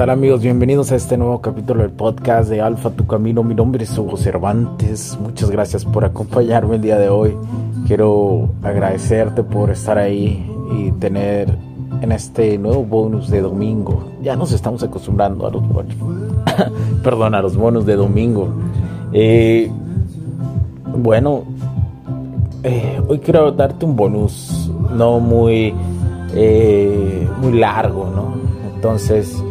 Tal amigos? Bienvenidos a este nuevo capítulo del podcast de Alfa Tu Camino. Mi nombre es Hugo Cervantes. Muchas gracias por acompañarme el día de hoy. Quiero agradecerte por estar ahí y tener en este nuevo bonus de domingo. Ya nos estamos acostumbrando a los bonus. Perdón, a los bonus de domingo. Eh, bueno, eh, hoy quiero darte un bonus no muy, eh, muy largo, ¿no? Entonces,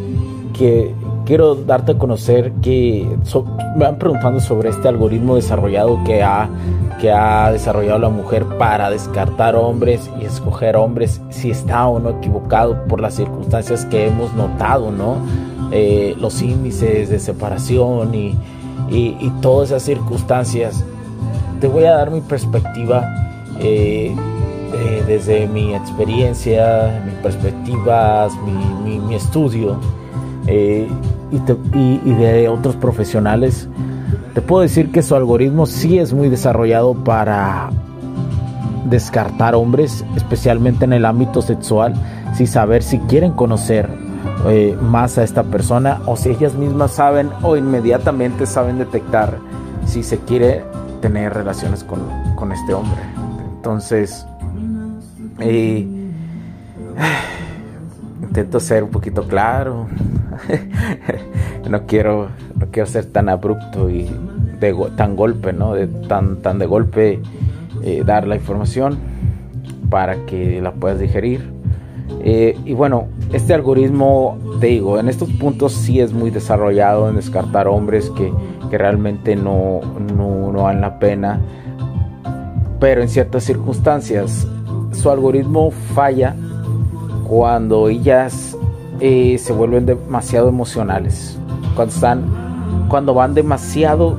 que quiero darte a conocer que me van preguntando sobre este algoritmo desarrollado que ha, que ha desarrollado la mujer para descartar hombres y escoger hombres si está o no equivocado por las circunstancias que hemos notado, ¿no? Eh, los índices de separación y, y, todas esas circunstancias. Te voy a dar mi perspectiva eh, eh, desde mi experiencia, mis perspectivas, mi, mi, mi estudio eh, y, de otros profesionales, te puedo decir que su algoritmo sí es muy desarrollado para descartar hombres, especialmente en el ámbito sexual, sin saber si quieren conocer eh, más a esta persona o si ellas mismas saben o inmediatamente saben detectar si se quiere tener relaciones con, con este hombre. Entonces, eh, intento ser un poquito claro, no quiero quiero ser tan abrupto y tan golpe, ¿no? De, tan, tan de golpe eh, dar la información para que la puedas digerir. Eh, y bueno, este algoritmo, te digo, en estos puntos sí es muy desarrollado en descartar hombres que, que realmente no, no, no dan la pena. Pero en ciertas circunstancias su algoritmo falla cuando ellas eh, se vuelven demasiado emocionales. Cuando están, cuando van demasiado,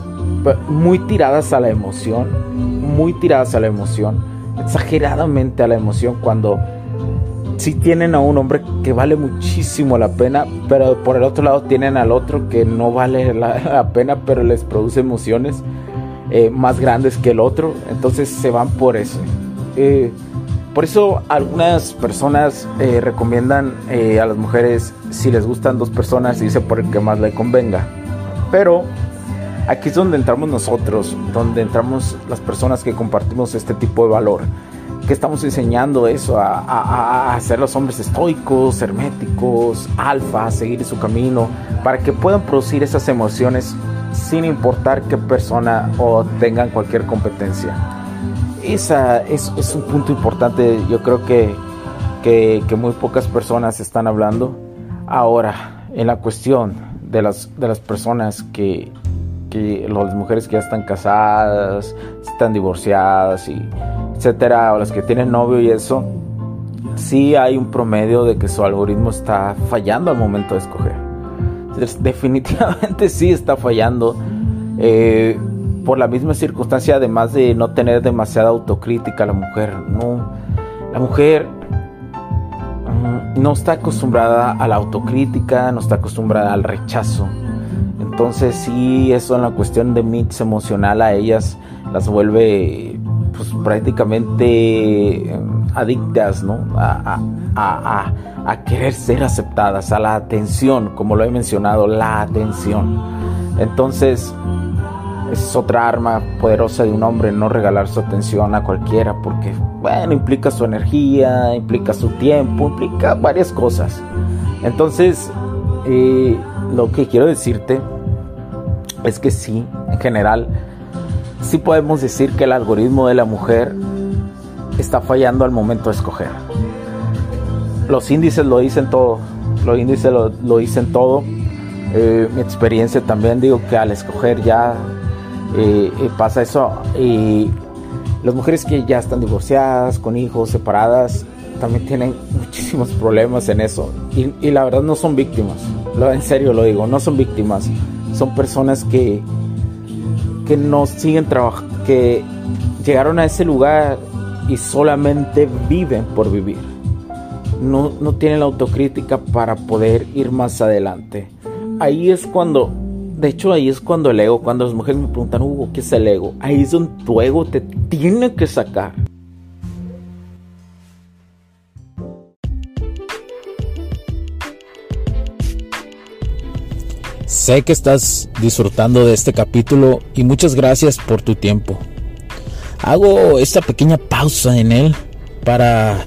muy tiradas a la emoción, muy tiradas a la emoción, exageradamente a la emoción, cuando si tienen a un hombre que vale muchísimo la pena, pero por el otro lado tienen al otro que no vale la, pena, pero les produce emociones eh, más grandes que el otro, entonces se van por eso. Eh, por eso algunas personas eh, recomiendan eh, a las mujeres si les gustan dos personas, dice por el que más le convenga. Pero aquí es donde entramos nosotros, donde entramos las personas que compartimos este tipo de valor. Que estamos enseñando eso, a, a, a los hombres estoicos, herméticos, alfa, seguir su camino, para que puedan producir esas emociones sin importar qué persona o tengan cualquier competencia esa es, es, un punto importante, yo creo que, que, muy pocas personas están hablando. Ahora, en la cuestión de las, de las personas que, que las mujeres que ya están casadas, están divorciadas, y etcétera, o las que tienen novio y eso, sí hay un promedio de que su algoritmo está fallando al momento de escoger. Definitivamente sí está fallando. Eh, por la misma circunstancia, además de no tener demasiada autocrítica, la mujer no, la mujer mm, no está acostumbrada a la autocrítica, no está acostumbrada al rechazo. Entonces sí, eso en la cuestión de mix emocional a ellas las vuelve pues, prácticamente mm, adictas, ¿no? A, a, a, querer ser aceptadas, a la atención, como lo he mencionado, la atención. Entonces, es otra arma poderosa de un hombre, no regalar su atención a cualquiera, porque, bueno, implica su energía, implica su tiempo, implica varias cosas. Entonces, eh, lo que quiero decirte es que sí, en general, sí podemos decir que el algoritmo de la mujer está fallando al momento de escoger. Los índices lo dicen todo, los índices lo, lo dicen todo eh, mi experiencia también digo que al escoger ya eh, eh, pasa eso. Y las mujeres que ya están divorciadas, con hijos, separadas, también tienen muchísimos problemas en eso. Y, y la verdad no son víctimas, en serio lo digo, no son víctimas, son personas que que no siguen trabajando, que llegaron a ese lugar y solamente viven por vivir. No, no tienen la autocrítica para poder ir más adelante. Ahí es cuando, de hecho ahí es cuando el ego, cuando las mujeres me preguntan, Hugo, ¿qué es el ego? Ahí es donde tu ego te tiene que sacar. Sé que estás disfrutando de este capítulo y muchas gracias por tu tiempo. Hago esta pequeña pausa en él para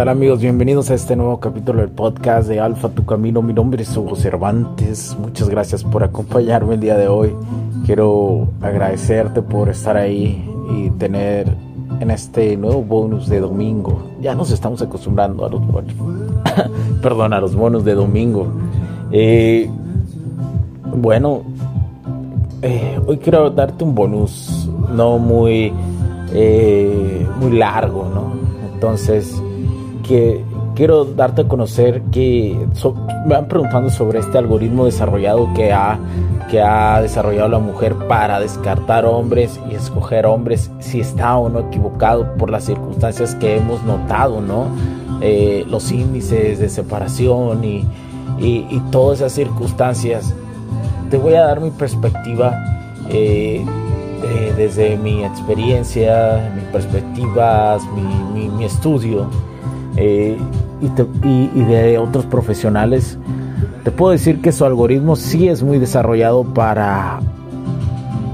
Tal amigos? Bienvenidos a este nuevo capítulo del podcast de Alfa Tu Camino. Mi nombre es Hugo Cervantes. Muchas gracias por acompañarme el día de hoy. Quiero agradecerte por estar ahí y tener en este nuevo bonus de domingo. Ya nos estamos acostumbrando a los bonus. Perdón, a los bonus de domingo. Eh, bueno, eh, hoy quiero darte un bonus no muy, eh, muy largo, ¿no? Entonces, que quiero darte a conocer que me van preguntando sobre este algoritmo desarrollado que ha, que ha desarrollado la mujer para descartar hombres y escoger hombres si está o no equivocado por las circunstancias que hemos notado, ¿no? Eh, los índices de separación y, y, todas esas circunstancias. Te voy a dar mi perspectiva eh, desde mi experiencia, mis perspectivas, mi, mi, mi estudio eh, y, de otros profesionales, te puedo decir que su algoritmo sí es muy desarrollado para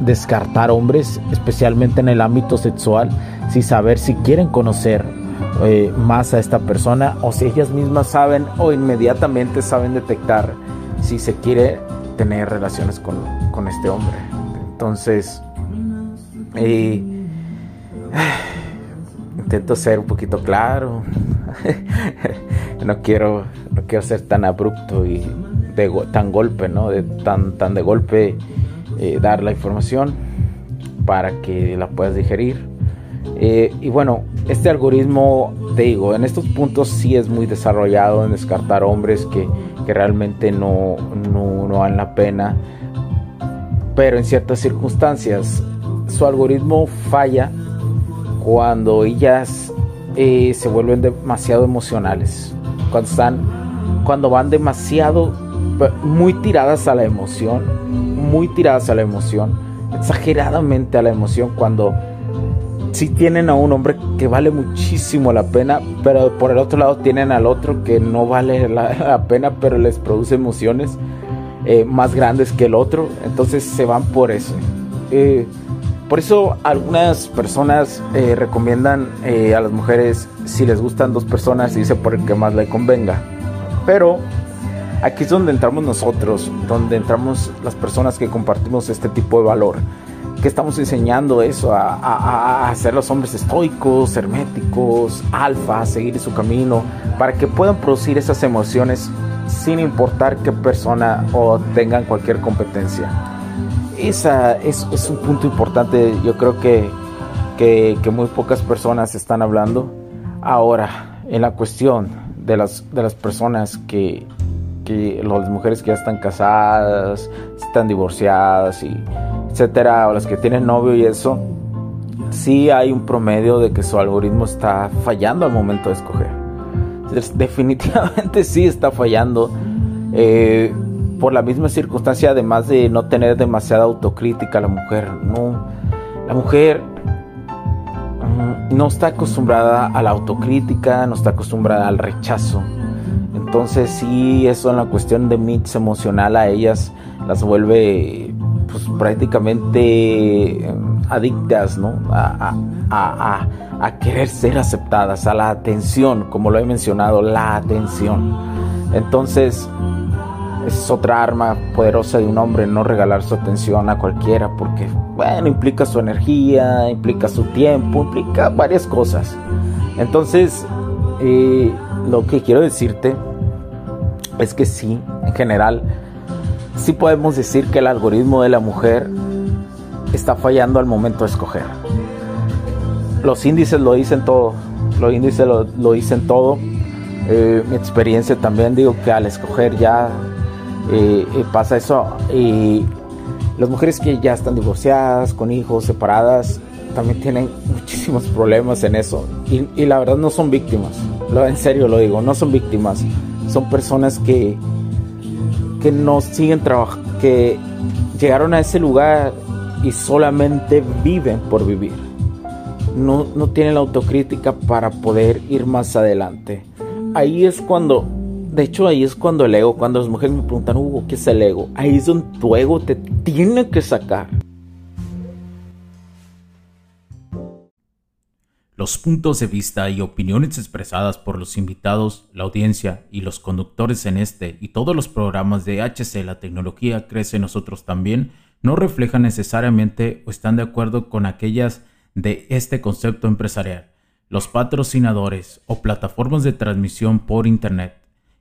descartar hombres, especialmente en el ámbito sexual, sin saber si quieren conocer eh, más a esta persona o si ellas mismas saben o inmediatamente saben detectar si se quiere tener relaciones con, con este hombre. Entonces, eh, intento ser un poquito claro, no quiero quiero ser tan abrupto y tan golpe, ¿no? Tan tan de golpe eh, dar la información para que la puedas digerir. Eh, y bueno, este algoritmo, te digo, en estos puntos sí es muy desarrollado en descartar hombres que, que realmente no, no, no la pena. Pero en ciertas circunstancias su algoritmo falla cuando ellas eh, se vuelven demasiado emocionales. Cuando están, cuando van demasiado, muy tiradas a la emoción, muy tiradas a la emoción, exageradamente a la emoción, cuando si tienen a un hombre que vale muchísimo la pena, pero por el otro lado tienen al otro que no vale la, pena, pero les produce emociones eh, más grandes que el otro, entonces se van por eso. Eh, por eso algunas personas eh, recomiendan eh, a las mujeres si les gustan dos personas, dice por el que más le convenga. Pero aquí es donde entramos nosotros, donde entramos las personas que compartimos este tipo de valor. Que estamos enseñando eso, a, a, los hombres estoicos, herméticos, alfa, a seguir su camino, para que puedan producir esas emociones sin importar qué persona o tengan cualquier competencia esa es, un punto importante, yo creo que, que, muy pocas personas están hablando. Ahora, en la cuestión de las, de las personas que, que las mujeres que ya están casadas, están divorciadas, y etcétera, o las que tienen novio y eso, sí hay un promedio de que su algoritmo está fallando al momento de escoger. Definitivamente sí está fallando Eh, por la misma circunstancia, además de no tener demasiada autocrítica la mujer, no, la mujer mm, no está acostumbrada a la autocrítica, no está acostumbrada al rechazo. Entonces sí, eso en la cuestión de mix emocional a ellas las vuelve pues, prácticamente em, adictas ¿no? a, a, querer ser aceptadas, a la atención, como lo he mencionado, la atención. Entonces es otra arma poderosa de un hombre no regalar su atención a cualquiera porque, bueno, implica su energía, implica su tiempo, implica varias cosas. Entonces, eh, lo que quiero decirte es que sí, en general, sí podemos decir que el algoritmo de la mujer está fallando al momento de escoger. Los índices lo dicen todo, los índices lo, dicen todo. Eh, mi experiencia también digo que al escoger ya eh, pasa eso. Y las mujeres que ya están divorciadas, con hijos, separadas, también tienen muchísimos problemas en eso. Y, la verdad no son víctimas. en serio lo digo, no son víctimas. Son personas que, que no siguen trabajando, que llegaron a ese lugar y solamente viven por vivir. No, no tienen la autocrítica para poder ir más adelante. Ahí es cuando de hecho, ahí es cuando el ego, cuando las mujeres me preguntan, Hugo, ¿qué es el ego? Ahí es donde tu ego te tiene que sacar. Los puntos de vista y opiniones expresadas por los invitados, la audiencia y los conductores en este y todos los programas de HC La Tecnología Crece Nosotros también no reflejan necesariamente o están de acuerdo con aquellas de este concepto empresarial, los patrocinadores o plataformas de transmisión por Internet